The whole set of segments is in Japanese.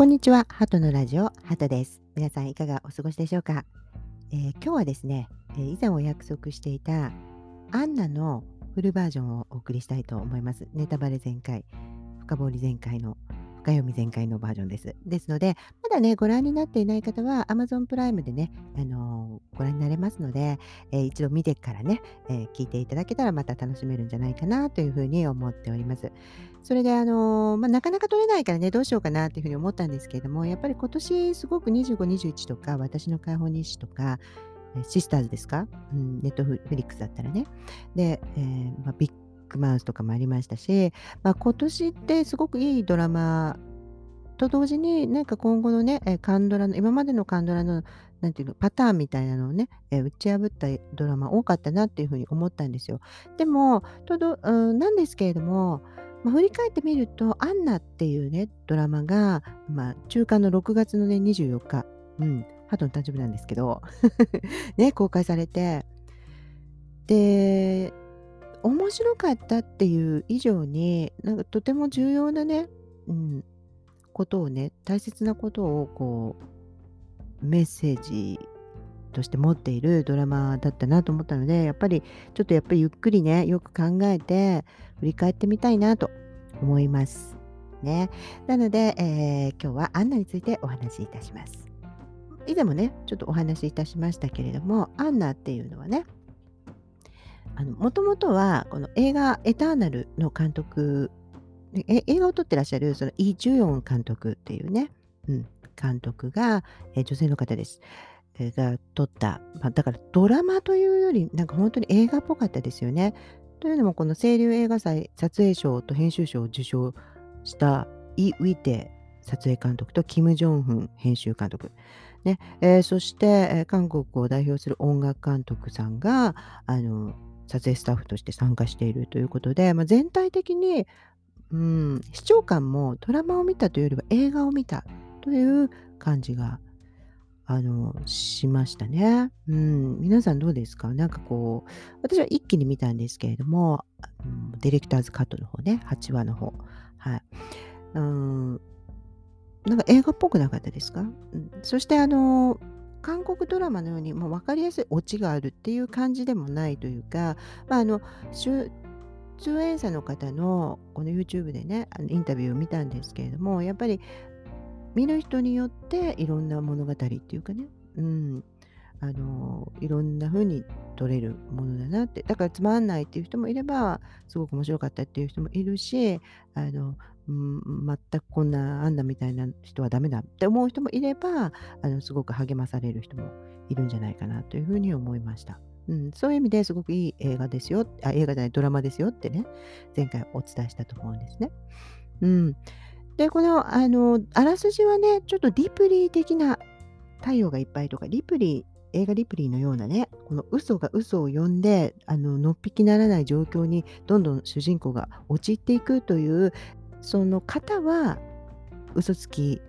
こんにちは、ハトのラジオ、ハトです。皆さんいかがお過ごしでしょうか、えー、今日はですね、えー、以前お約束していたアンナのフルバージョンをお送りしたいと思います。ネタバレ全開、深掘り全開の深読み全開のバージョンです。ですので、まだね、ご覧になっていない方は Amazon プライムでね、あのー、ご覧になれますので、えー、一度見てからね、えー、聞いていただけたらまた楽しめるんじゃないかなというふうに思っております。それで、あのまあ、なかなか取れないからね、どうしようかなというふうに思ったんですけれども、やっぱり今年すごく25、21とか、私の解放日誌とか、シスターズですか、うん、ネットフリックスだったらね。で、えーまあ、ックマウスとかもありましたし、まあ、今年ってすごくいいドラマと同時になんか今後のね、カンドラの今までのカンドラのなんていうのパターンみたいなのをね、え打ち破ったドラマ多かったなっていうふうに思ったんですよ。でもとど、うん、なんですけれども、まあ、振り返ってみると「アンナ」っていうねドラマが、まあ、中間の6月のね24日、うん、ハトの誕生日なんですけど ね公開されてで面白かったっていう以上に、なんかとても重要なね、うん、ことをね、大切なことをこう、メッセージとして持っているドラマだったなと思ったので、やっぱりちょっとやっぱりゆっくりね、よく考えて振り返ってみたいなと思います。ね。なので、えー、今日はアンナについてお話しいたします。以前もね、ちょっとお話しいたしましたけれども、アンナっていうのはね、もともとはこの映画「エターナル」の監督映画を撮ってらっしゃるそのイ・ジュヨン監督っていうね、うん、監督が、え女性の方です。が撮った、まあ、だからドラマというよりなんか本当に映画っぽかったですよね。というのもこの清流映画祭撮影賞と編集賞を受賞したイ・ウィテ撮影監督とキム・ジョンフン編集監督。ねえー、そして、えー、韓国を代表する音楽監督さんがあの撮影スタッフとして参加しているということで、まあ、全体的に、うん、視聴感もドラマを見たというよりは映画を見たという感じがあのしましたね。うん、皆さんどうですか？なんかこう、私は一気に見たんですけれども、うん、ディレクターズカットの方ね、8話の方。はい。うんなんか映画っぽくなかったですか、うん、そしてあの韓国ドラマのようにもう分かりやすいオチがあるっていう感じでもないというか、まあ、あの出演者の方のこの YouTube でねあのインタビューを見たんですけれどもやっぱり見る人によっていろんな物語っていうかね、うん、あのいろんな風に撮れるものだなってだからつまんないっていう人もいればすごく面白かったっていう人もいるしあのうん、全くこんなあんなみたいな人はダメだって思う人もいればあのすごく励まされる人もいるんじゃないかなというふうに思いました。うん、そういう意味ですごくいい映画ですよあ映画じゃないドラマですよってね前回お伝えしたと思うんですね。うん、でこのあのあらすじはねちょっとリプリー的な太陽がいっぱいとかリプリー映画リプリーのようなねこの嘘が嘘を呼んであののっぴきならない状況にどんどん主人公が陥っていくというその方は嘘つき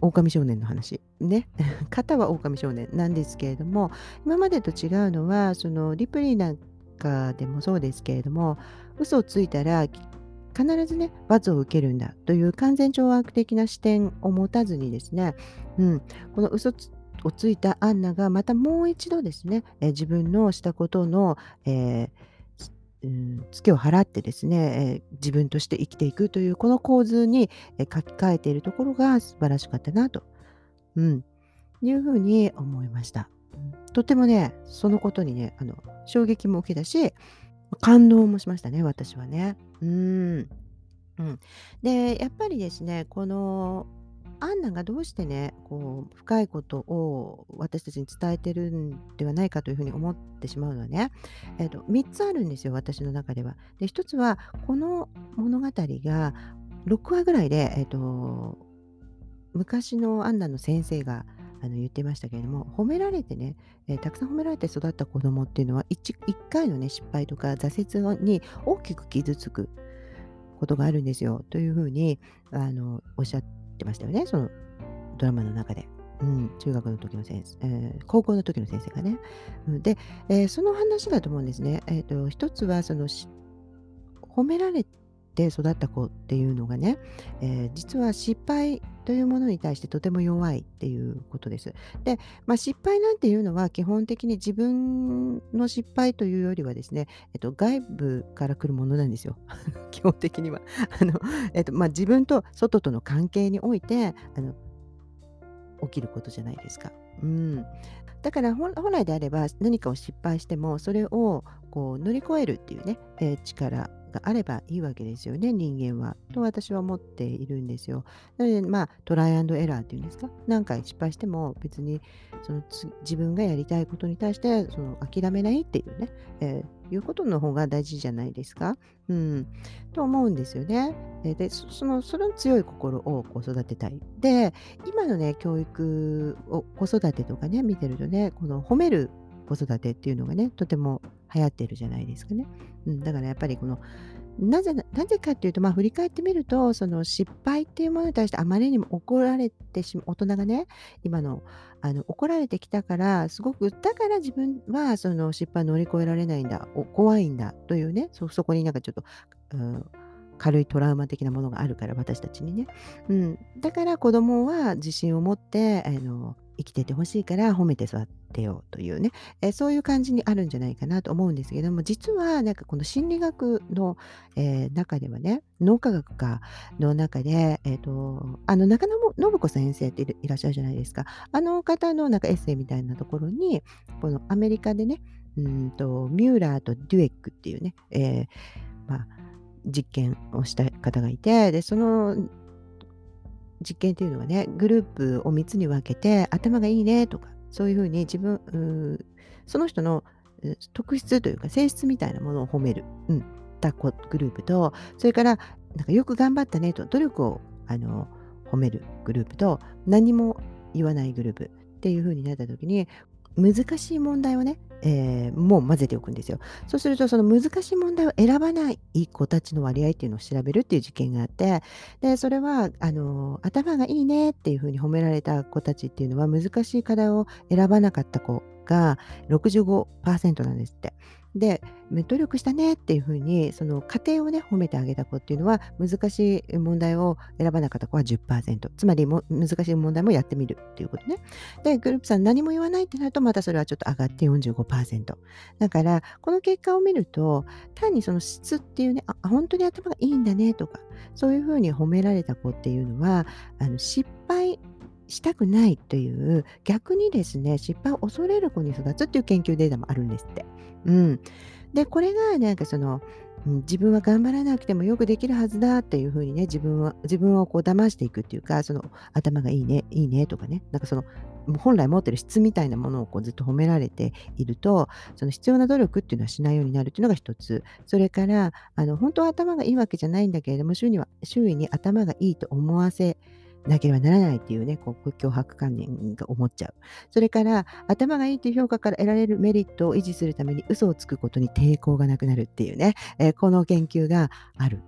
狼少年の話。ね。型は狼少年。なんですけれども今までと違うのはそのリプリーなんかでもそうですけれども嘘をついたら必ずね罰を受けるんだ。という完全懲悪的な視点を持たずにですね、うん、この嘘をついたアンナがまたもう一度ですね、え自分のしたことの、えーうん、ツケを払ってですね、えー、自分として生きていくというこの構図に、えー、書き換えているところが素晴らしかったなと、うん、いうふうに思いました。とてもね、そのことにね、あの衝撃も受けたし、感動もしましたね、私はね。うん。うん、で、やっぱりですね、このアンナがどうしてね、こう、深いことを私たちに伝えてるんではないかというふうに思ってしまうのはね、えっと、3つあるんですよ、私の中では。で、1つは、この物語が6話ぐらいで、えっと、昔のアンナの先生があの言ってましたけれども、褒められてね、えーたくさん褒められて育った子供っていうのは1、1回のね、失敗とか挫折に大きく傷つくことがあるんですよ、というふうにあのおっしゃって、ってましたよね、そのドラマの中で。うん、中学の時の先生、えー、高校の時の先生がね。うん、で、えー、その話だと思うんですね。えーと、一つはその褒められて育った子っていうのがね、えー、実は失敗というものに対してとても弱いっていうことです。で、まあ、失敗なんていうのは基本的に自分の失敗というよりはですね、えっと、外部から来るものなんですよ。基本的には。あのえっとまあ、自分と外との関係においてあの起きることじゃないですか。うん、だから本来であれば何かを失敗してもそれをこう乗り越えるっていうね、えー、力があればいいわけですよね人間は。と私は思っているんですよ。なのでまあトライアンドエラーっていうんですか？何回失敗しても別にその自分がやりたいことに対してその諦めないっていうね、えー、いうことの方が大事じゃないですか？うん、と思うんですよね。でそのその強い心をこう育てたい。で今のね教育を子育てとかね見てるとねこの褒める子育てっていうのがねとても流行ってるじゃないですかね。うん、だからやっぱりこのなぜなぜかっていうと、まあ、振り返ってみるとその失敗っていうものに対してあまりにも怒られてしまう大人がね今のあの怒られてきたからすごくだから自分はその失敗乗り越えられないんだ怖いんだというねそこになんかちょっと、うん、軽いトラウマ的なものがあるから私たちにね、うん、だから子供は自信を持ってあの生きててほしいから褒めて育てようというね、えそういう感じにあるんじゃないかなと思うんですけども実はなんかこの心理学の、えー、中ではね脳科学科の中で、えーと、あの中野信子先生っていらっしゃるじゃないですか。あの方のなんかエッセイみたいなところにこのアメリカでねうんとミューラーとデュエックっていうね、えー、まあ実験をした方がいてでその実験っていうのはねグループを3つに分けて頭がいいねとかそういうふうに自分その人の特質というか性質みたいなものを褒める、うん、たグループとそれからなんかよく頑張ったねと努力をあの褒めるグループと何も言わないグループっていう風になった時に難しい問題をねえー、もう混ぜておくんですよ。そうするとその難しい問題を選ばない子たちの割合っていうのを調べるっていう実験があってでそれはあの頭がいいねっていうふうに褒められた子たちっていうのは難しい課題を選ばなかった子が65%なんですって。で努力したねっていうふうにその過程をね褒めてあげた子っていうのは難しい問題を選ばなかった子は10%つまりも難しい問題もやってみるっていうことね。でグループさん何も言わないってなるとまたそれはちょっと上がって45%だからこの結果を見ると単にその質っていうねあ本当に頭がいいんだねとかそういうふうに褒められた子っていうのはあの失敗したくないという逆にですね失敗を恐れる子に育つっていう研究データもあるんですって。うん、でこれがなんかその自分は頑張らなくてもよくできるはずだっていうふうにね自分は自分をこう騙していくっていうかその頭がいいねいいねとかねなんかその本来持ってる質みたいなものをこうずっと褒められているとその必要な努力っていうのはしないようになるっていうのが一つそれからあの本当は頭がいいわけじゃないんだけれども周囲には周囲に頭がいいと思わせなければならないっていうね、こう脅迫観念が思っちゃう。それから、頭がいいという評価から得られるメリットを維持するために嘘をつくことに抵抗がなくなるっていうね、えー、この研究がある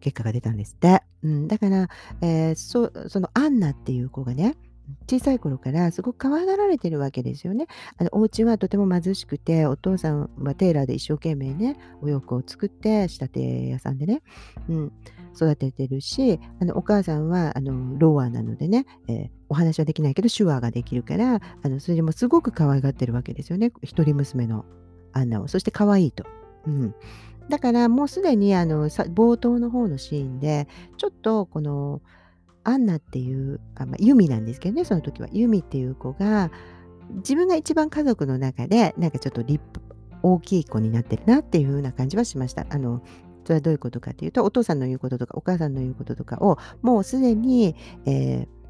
結果が出たんですって。うん、だから、えー、そのアンナっていう子がね、小さい頃からすごく可愛がられてるわけですよね。あのお家はとても貧しくて、お父さんはテーラーで一生懸命ね、お洋服を作って、仕立て屋さんでね、うん、育ててるし、あのお母さんはあのローアなのでね、えー、お話はできないけど手話ができるから、あのそれでもすごく可愛がってるわけですよね。一人娘のアンナを。そして可愛いと。うん、だからもうすでにあの冒頭の方のシーンで、ちょっとこの、アンナっていう、あまあ、ユミなんですけどね、その時は。ユミっていう子が、自分が一番家族の中で、なんかちょっと立派、大きい子になってるなっていう風な感じはしました。あの、それはどういうことかっていうと、お父さんの言うこととか、お母さんの言うこととかを、もうすでに、えー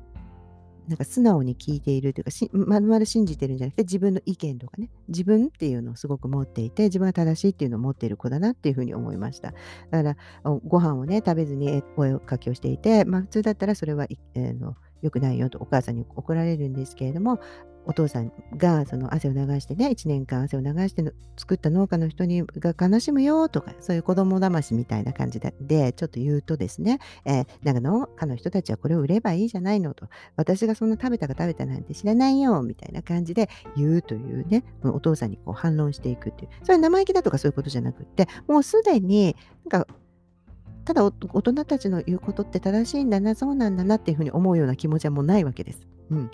なんか素直に聞いているというか、まるまる信じてるんじゃなくて、自分の意見とかね、自分っていうのをすごく持っていて、自分が正しいっていうのを持っている子だなっていうふうに思いました。だから、ご飯をね、食べずに声かけをしていて、まあ普通だったらそれは、えー、の良くないよとお母さんに怒られるんですけれども、お父さんがその汗を流してね1年間汗を流して作った農家の人にが悲しむよとかそういう子供騙しみたいな感じでちょっと言うとですね、えー、なんか農家の人たちはこれを売ればいいじゃないのと私がそんな食べたか食べたなんて知らないよみたいな感じで言うというねお父さんにこう反論していくっていうそれは生意気だとかそういうことじゃなくってもうすでになんかただ大人たちの言うことって正しいんだな、そうなんだなっていうふうに思うような気持ちはもうないわけです。うん。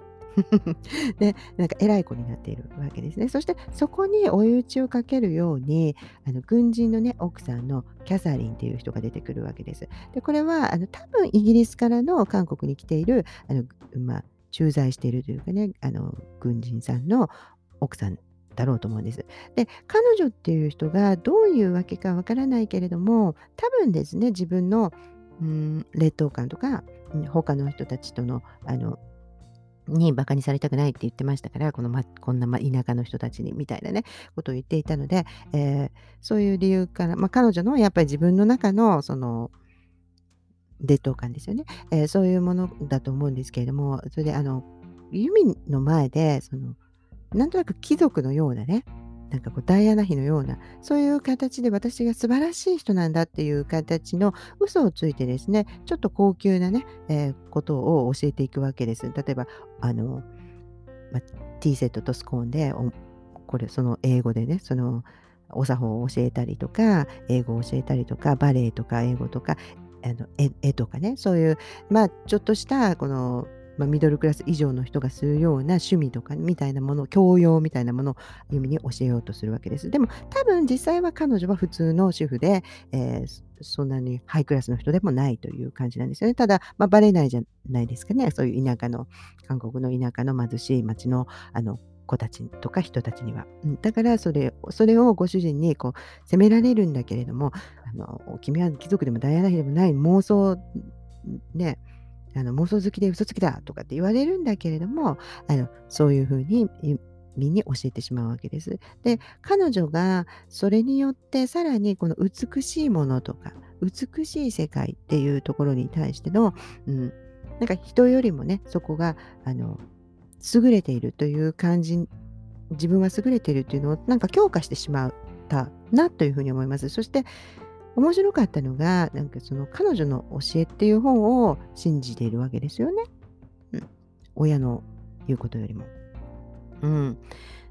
で、なんか偉い子になっているわけですね。そしてそこに追い打ちをかけるように、あの軍人のね、奥さんのキャサリンっていう人が出てくるわけです。で、これはあの多分イギリスからの韓国に来ている、あのまあ、駐在しているというかね、あの軍人さんの奥さんだろうと思うんです。で、彼女っていう人がどういうわけかわからないけれども、多分ですね、自分の、うん、劣等感とか、他の人たちとのあのに馬鹿にされたくないって言ってましたから、この、ま、こんな、ま、田舎の人たちにみたいなね、ことを言っていたので、えー、そういう理由から、まあ、彼女のやっぱり自分の中のその劣等感ですよね、えー、そういうものだと思うんですけれども、それであの、ユミの前で、その、なんとなく貴族のようなね、なんかこうダイアナ妃のような、そういう形で私が素晴らしい人なんだっていう形の嘘をついてですね、ちょっと高級なね、えー、ことを教えていくわけです。例えば、あの、ま、ティーセットとスコーンで、これ、その英語でね、その、お作法を教えたりとか、英語を教えたりとか、バレエとか英語とか、あの絵絵とかね、そういう、まあ、ちょっとしたこのまあ、ミドルクラス以上の人がするような趣味とかみたいなもの、教養みたいなものをユミに教えようとするわけです。でも多分実際は彼女は普通の主婦で、えー、そんなにハイクラスの人でもないという感じなんですよね。ただ、まあ、バレないじゃないですかね。そういう田舎の、韓国の田舎の貧しい町のあの子たちとか人たちには。うん、だからそれ、それをご主人にこう責められるんだけれども、あの君は貴族でもダイアナ妃でもない妄想ね、あの妄想好きで嘘つきだとかって言われるんだけれども、あのそういうふうに身に教えてしまうわけです。で、彼女がそれによってさらにこの美しいものとか、美しい世界っていうところに対しての、うん、なんか人よりもね、そこが、あの、優れているという感じ、自分は優れているというのをなんか強化してしまったなというふうに思います。そして、面白かったのが、なんかその彼女の教えっていう本を信じているわけですよね。うん。親の言うことよりも。うん。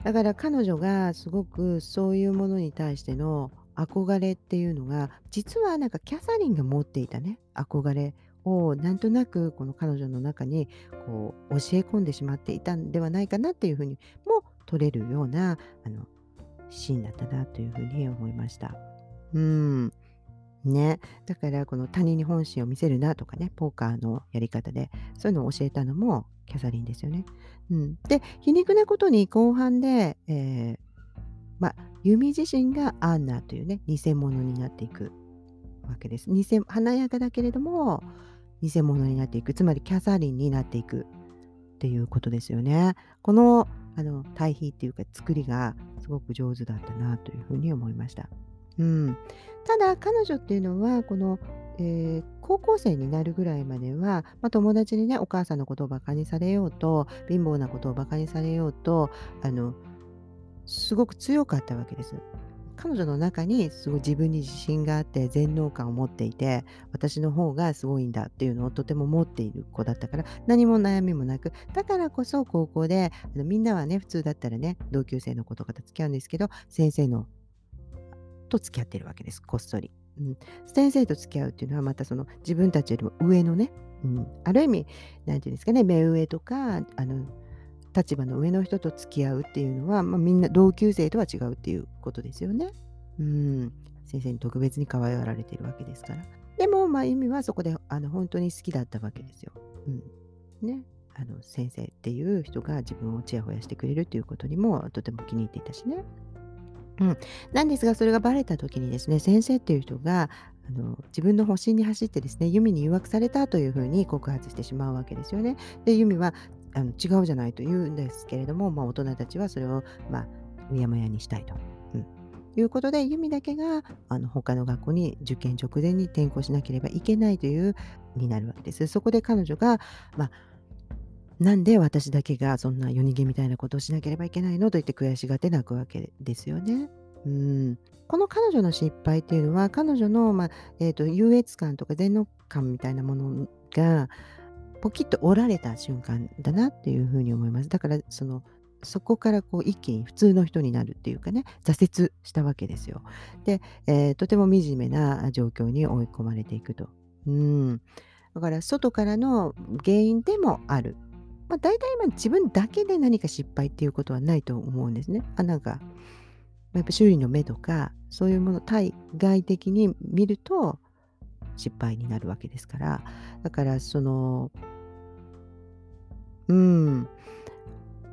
だから彼女がすごくそういうものに対しての憧れっていうのが、実はなんかキャサリンが持っていたね、憧れをなんとなくこの彼女の中にこう教え込んでしまっていたんではないかなっていうふうにも取れるようなあのシーンだったなというふうに思いました。うん。ね。だからこの他人に本心を見せるなとかね、ポーカーのやり方で、そういうのを教えたのもキャサリンですよね。うん。で、皮肉なことに後半で、えー、まあ、ユミ自身がアンナというね、偽物になっていくわけです。偽華やかだけれども、偽物になっていく。つまりキャサリンになっていくっていうことですよね。このあの対比っていうか作りがすごく上手だったなというふうに思いました。うん、ただ彼女っていうのはこの、えー、高校生になるぐらいまでは、まあ、友達にねお母さんのことをバカにされようと貧乏なことをバカにされようとあのすごく強かったわけです。彼女の中にすごい自分に自信があって全能感を持っていて私の方がすごいんだっていうのをとても持っている子だったから何も悩みもなくだからこそ高校であのみんなはね普通だったらね同級生の子とかと付き合うんですけど先生のと付き合ってるわけです、こっそり。うん、先生と付き合うっていうのはまたその自分たちよりも上のね、うん、ある意味何て言うんですかね目上とかあの立場の上の人と付き合うっていうのは、まあ、みんな同級生とは違うっていうことですよね。うん、先生に特別に可愛がられてるわけですから。でも、まあ、意味はそこであの本当に好きだったわけですよ。うん、ね。あの先生っていう人が自分をちやほやしてくれるっていうことにもとても気に入っていたしね。うん、なんですが、それがバレた時にですね、先生っていう人があの自分の保身に走ってですね、ユミに誘惑されたというふうに告発してしまうわけですよね。で、ユミはあの違うじゃないと言うんですけれども、まあ、大人たちはそれを、まあ、うやむやにしたいと。うんいうことで、ユミだけがあの他の学校に受験直前に転校しなければいけないというになるわけです。そこで彼女が、まあ、なんで私だけがそんな夜逃げみたいなことをしなければいけないのと言って悔しがって泣くわけですよね。うん、この彼女の失敗っていうのは彼女の、まあえーと、優越感とか全能感みたいなものがポキッと折られた瞬間だなっていうふうに思います。だからそのそこからこう一気に普通の人になるっていうかね、挫折したわけですよ。で、えー、とても惨めな状況に追い込まれていくと。うん。だから外からの原因でもある。まあ、大体今自分だけで何か失敗っていうことはないと思うんですね。あなんかやっぱ周囲の目とかそういうもの対外的に見ると失敗になるわけですからだからそのうん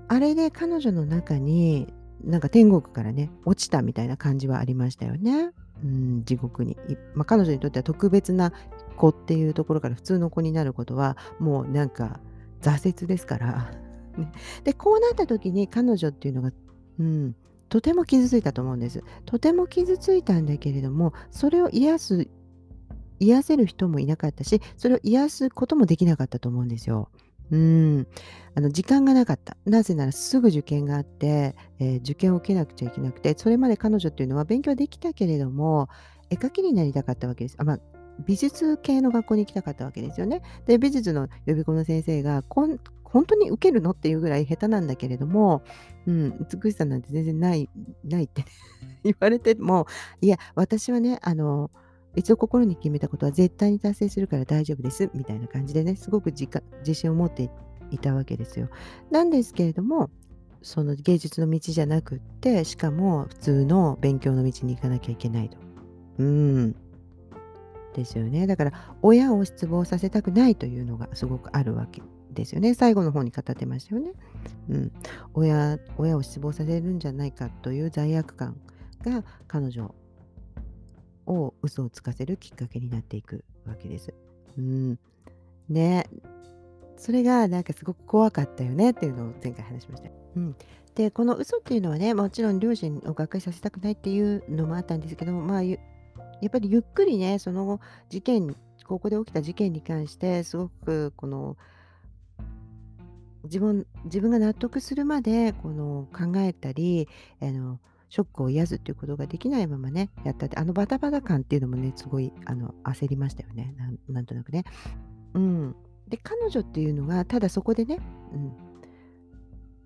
あれで彼女の中になんか天国からね落ちたみたいな感じはありましたよね。うん、地獄に、まあ、彼女にとっては特別な子っていうところから普通の子になることはもうなんか挫折ですから。ね、でこうなった時に彼女っていうのが、うん、とても傷ついたと思うんです。とても傷ついたんだけれどもそれを癒す癒せる人もいなかったしそれを癒すこともできなかったと思うんですよ。うん、あの時間がなかった。なぜならすぐ受験があって、えー、受験を受けなくちゃいけなくて、それまで彼女っていうのは勉強できたけれども、絵描きになりたかったわけです。あまあ、美術系の学校に行きたかったわけですよね。で、美術の予備校の先生がこん、本当に受けるのっていうぐらい下手なんだけれども、うん、美しさなんて全然ない、ないって 言われても、いや、私はね、あの、一度心に決めたことは絶対に達成するから大丈夫ですみたいな感じでねすごく自信を持っていたわけですよ。なんですけれどもその芸術の道じゃなくってしかも普通の勉強の道に行かなきゃいけないと。うんですよね。だから親を失望させたくないというのがすごくあるわけですよね。最後の方に語ってましたよね。うん、親親を失望させるんじゃないかという罪悪感が彼女を嘘をつかせるきっかけになっていくわけです。うん。ね。それがなんかすごく怖かったよねっていうのを前回話しました。うん。で、この嘘っていうのはね、もちろん両親をがっかりさせたくないっていうのもあったんですけど、まあ、やっぱりゆっくりね、その事件、ここで起きた事件に関して、すごくこの、自分自分が納得するまでこの考えたりあのショックを癒すっていうことができないままね、やったって、あのバタバタ感っていうのもね、すごいあの焦りましたよねな。なんとなくね。うん。で、彼女っていうのが、ただそこでね、うん、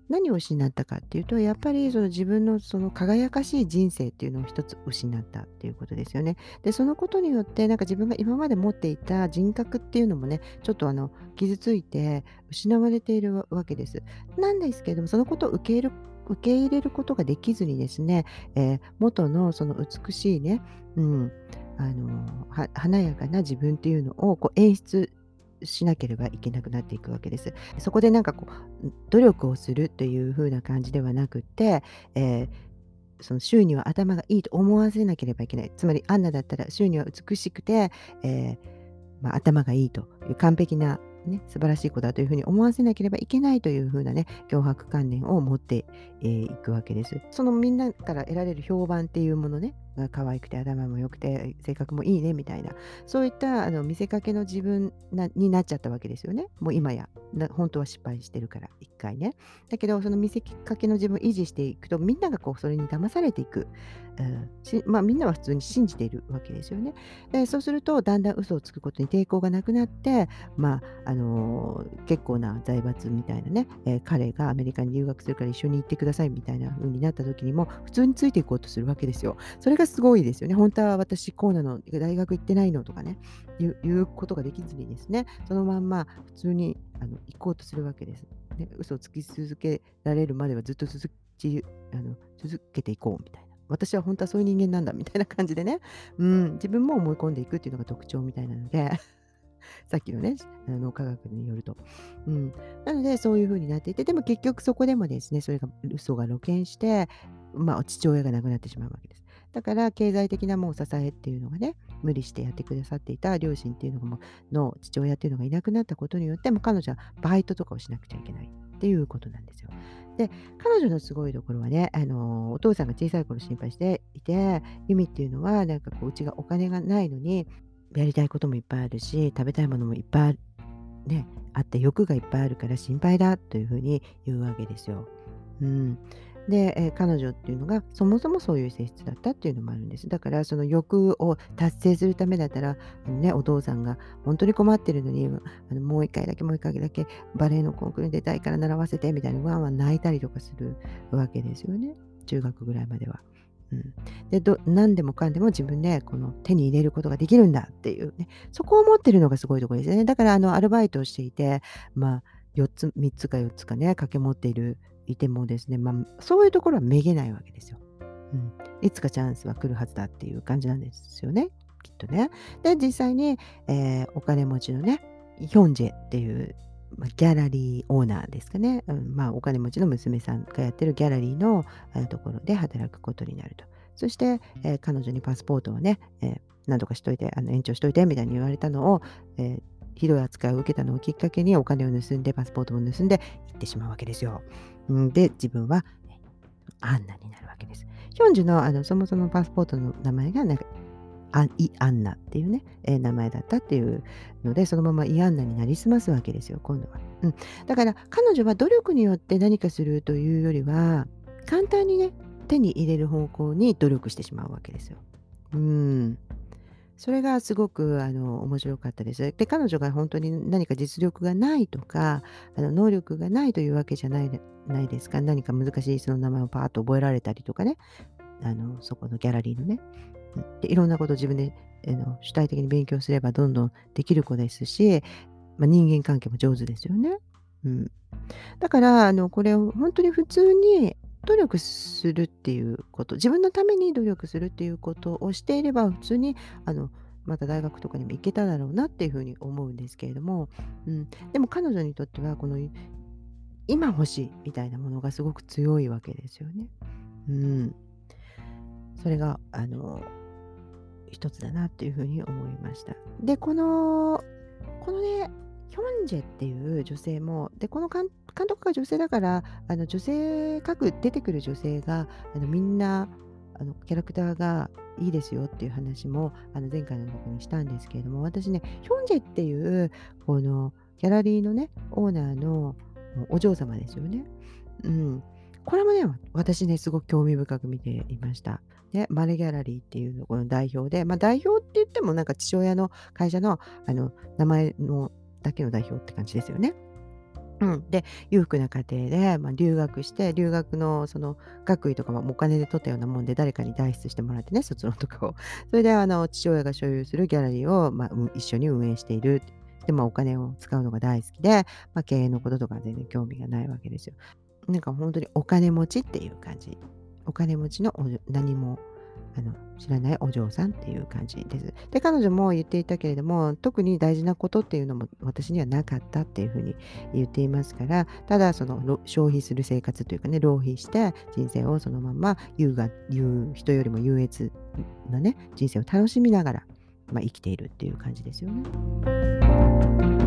何を失ったかっていうと、やっぱりその自分のその輝かしい人生っていうのを一つ失ったっていうことですよね。で、そのことによって、なんか自分が今まで持っていた人格っていうのもね、ちょっとあの傷ついて失われているわけです。なんですけれども、そのことを受け入れる受け入れることができずにですね、えー、元のその美しいね、うん、あの華やかな自分っていうのをこう演出しなければいけなくなっていくわけです。そこでなんかこう努力をするという風な感じではなくて、えーその周囲には頭がいいと思わせなければいけない。つまりアンナだったら周囲には美しくて、えーまあ、頭がいいという完璧なね、素晴らしい子だというふうに思わせなければいけないというふうなね、脅迫観念を持ってい、えー、くわけです。そのみんなから得られる評判っていうものね、可愛くて頭も良くて性格もいいねみたいな、そういったあの見せかけの自分になっちゃったわけですよね。もう今や、本当は失敗してるから、一回ね。だけど、その見せかけの自分を維持していくと、みんながこうそれに騙されていく。うんまあ、みんなは普通に信じているわけですよね。でそうするとだんだん嘘をつくことに抵抗がなくなって、まああのー、結構な財閥みたいなね、えー、彼がアメリカに留学するから一緒に行ってくださいみたいな風になった時にも普通についていこうとするわけですよ。それがすごいですよね。本当は私こうなの大学行ってないのとかね言うことができずにですねそのまんま普通にあの行こうとするわけです。ね、嘘をつき続けられるまではずっと続きあの続けていこうみたいな。私は本当はそういう人間なんだみたいな感じでね、うん、自分も思い込んでいくっていうのが特徴みたいなので さっきのね、脳科学によると。うん、なので、そういう風になっていて、でも結局そこでもですね、それが嘘が露見して、まあ、父親が亡くなってしまうわけです。だから、経済的なもう支えっていうのがね、無理してやってくださっていた両親っていうのがもうの父親っていうのがいなくなったことによって、も彼女はバイトとかをしなくちゃいけないっていうことなんですよ。で、彼女のすごいところはね、あのお父さんが小さい頃心配していて、ユミっていうのは、なんかこう、うちがお金がないのに、やりたいこともいっぱいあるし、食べたいものもいっぱいあ、ね、あって欲がいっぱいあるから心配だというふうに言うわけですよ。うん。で、えー、彼女っていうのがそもそもそういう性質だったっていうのもあるんです。だからその欲を達成するためだったら、あのね、お父さんが本当に困ってるのに、あのもう一回だけもう一回だけバレエのコンクールに出たいから習わせてみたいにワンワン泣いたりとかするわけですよね。中学ぐらいまでは。うん、でど何でもかんでも自分でこの手に入れることができるんだっていうねそこを持ってるのがすごいところですよねだからあのアルバイトをしていてまあ4つ3つか4つかね掛け持っているいてもですね、まあ、そういうところはめげないわけですよ、うん、いつかチャンスは来るはずだっていう感じなんですよね。きっとね。で実際に、えー、お金持ちのねヒョンジェっていうまギャラリーオーナーですかね、うん、まあ、お金持ちの娘さんがやってるギャラリーのところで働くことになると。そして、えー、彼女にパスポートをね、えー、何とかしといて、あの延長しといてみたいに言われたのを、えー、ひどい扱いを受けたのをきっかけにお金を盗んで、パスポートを盗んで行ってしまうわけですよ。で、自分はアンナになるわけです。ヒョンジュのあのそもそもパスポートの名前がなんかアイ・アンナっていうね、えー、名前だったっていうので、そのままイ・アンナになりすますわけですよ、今度は。うん、だから、彼女は努力によって何かするというよりは、簡単にね、手に入れる方向に努力してしまうわけですよ。うん。それがすごくあの面白かったです。で、彼女が本当に何か実力がないとか、あの能力がないというわけじゃないないですか。何か難しいその名前をパーッと覚えられたりとかね、あのそこのギャラリーのね、でいろんなことを自分で、えの主体的に勉強すればどんどんできる子ですし、まあ、人間関係も上手ですよね。うん、だからあのこれを本当に普通に努力するっていうこと自分のために努力するっていうことをしていれば普通にあのまた大学とかにも行けただろうなっていうふうに思うんですけれども、うん、でも彼女にとってはこの今欲しいみたいなものがすごく強いわけですよね。うん、それがあの一つだなっていうふうに思いました。で、この、このね、ヒョンジェっていう女性も、で、この監督が女性だから、あの女性、各出てくる女性が、あのみんな、あのキャラクターがいいですよっていう話もあの前回の時にしたんですけれども、私ね、ヒョンジェっていうこのギャラリーのね、オーナーのお嬢様ですよね。うん。これもね、私ね、すごく興味深く見ていました。で、マルギャラリーっていうのこの代表で、まあ、代表って言ってもなんか父親の会社のあの名前のだけの代表って感じですよね。うん、で裕福な家庭で、まあ、留学して留学のその学位とかもお金で取ったようなもんで誰かに代筆してもらってね卒論とかを。それであの父親が所有するギャラリーを、まあ、一緒に運営している。で、まあ、お金を使うのが大好きで、まあ、経営のこととか全然興味がないわけですよ。なんか本当にお金持ちっていう感じ。お金持ちの何もあの知らないお嬢さんっていう感じです。で、彼女も言っていたけれども、特に大事なことっていうのも私にはなかったっていうふうに言っていますから、ただその消費する生活というかね、浪費して人生をそのまま優雅、優人よりも優越なね、人生を楽しみながら、まあ、生きているっていう感じですよね。